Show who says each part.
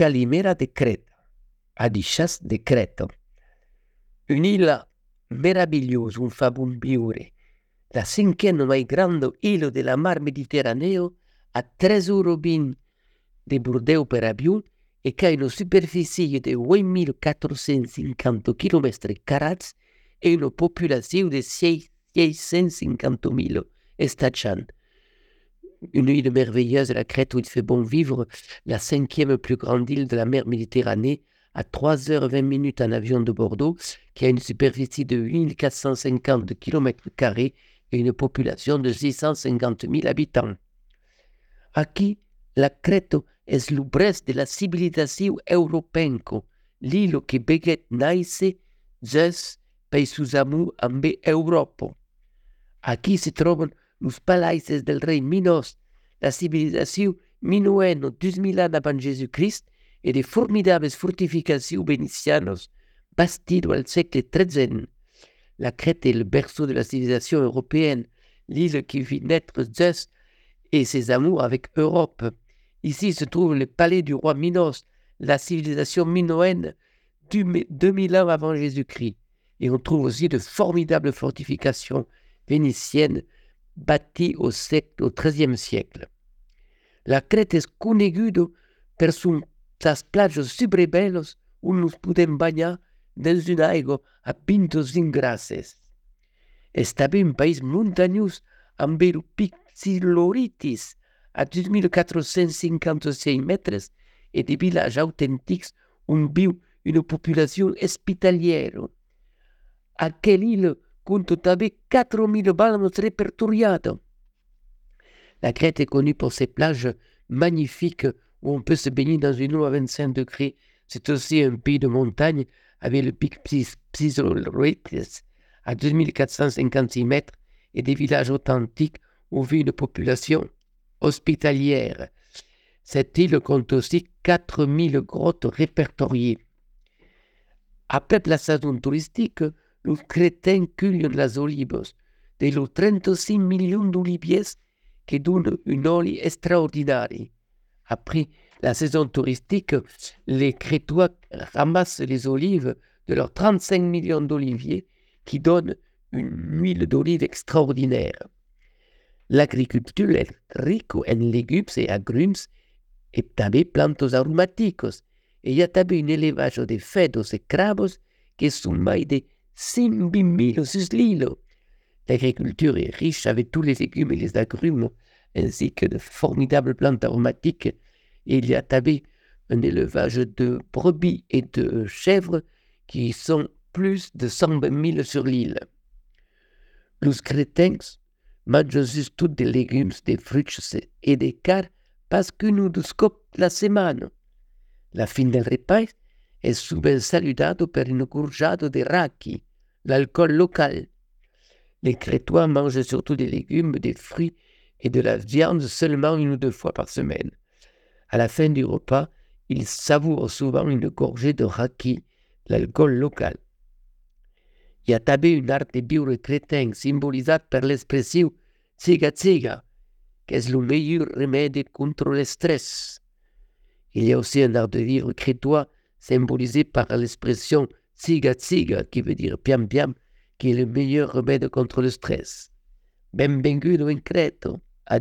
Speaker 1: Calimera de Creta, à Dichas de Creta. Une île merveilleuse, un fabumbiure, la cinquième plus grande île de la mer Méditerranée, à 13 Robin de Bordeaux per avion et qui a une superficie de 8450 km et une population de 650 000 habitants. Une île merveilleuse, la Crète, où il fait bon vivre, la cinquième plus grande île de la mer Méditerranée, à 3h20 minutes en avion de Bordeaux, qui a une superficie de 8450 km et une population de 650 000 habitants. Aquí, la Crète est le brest de la civilisation européenne, l'île qui beget naisse, zus, per sus amour amb Europa. Aquí se trouvent los palais del rei Minos, la civilisation minoenne 2000 ans avant Jésus-Christ et des formidables fortifications vénitianes bâties au siècle XIII. La Crète est le berceau de la civilisation européenne, l'île qui vit naître Zeus et ses amours avec Europe. Ici se trouve le palais du roi Minos, la civilisation minoenne du 2000 ans avant Jésus-Christ. Et on trouve aussi de formidables fortifications vénitiennes bâties au, siècle, au XIIIe siècle. La Crète est coneguda per sus plages super bellas où nous podem banyar dans une aigua a pintos ingrasses. És també un país muntanyós amb el pic Siloritis à 2456 mètres et des villages authentiques où vit une population hospitalière. À quelle île compte 4000 balles. La Crète est connue pour ses plages magnifiques où on peut se baigner dans une eau à 25 degrés. C'est aussi un pays de montagne avec le pic Psisoloritis à 2456 mètres et des villages authentiques où vit une population hospitalière. Cette île compte aussi 4000 grottes répertoriées. Après la saison touristique, les crétins cueillent les olives, de los 36 millions d'oliviers qui donnent une olive extraordinaire. Après la saison touristique, les Crétois ramassent les olives de leurs 35 millions d'oliviers qui donnent une huile d'olive extraordinaire. L'agriculture est riche en légumes et agrumes et también plantas aromáticos. Et il y a un élevage de fedos et crabos qui sont más de 5000 sur l'île. L'agriculture est riche avec tous les légumes et les agrumes, ainsi que de formidables plantes aromatiques. Et il y a también un élevage de brebis et de chèvres qui sont plus de 120 000 sur l'île. Los crétins mangent tous des légumes, des fruits et des carnes parce que nous scopent la semaine. La fin del repas est souvent saludado per une gorjade de raki, l'alcool local. Les Crétois mangent surtout des légumes, des fruits et de la viande seulement une ou deux fois par semaine. À la fin du repas, ils savourent souvent une gorgée de raki, l'alcool local. Il y a tabé une art de vivre crétin symbolisée par l'expression Tsiga Tsiga, qui est le meilleur remède contre le stress? Il y a aussi un art de vivre crétois symbolisé par l'expression Tsiga Tsiga, qui veut dire piam piam, qui est le meilleur remède contre le stress. Benvenuto in Creto, a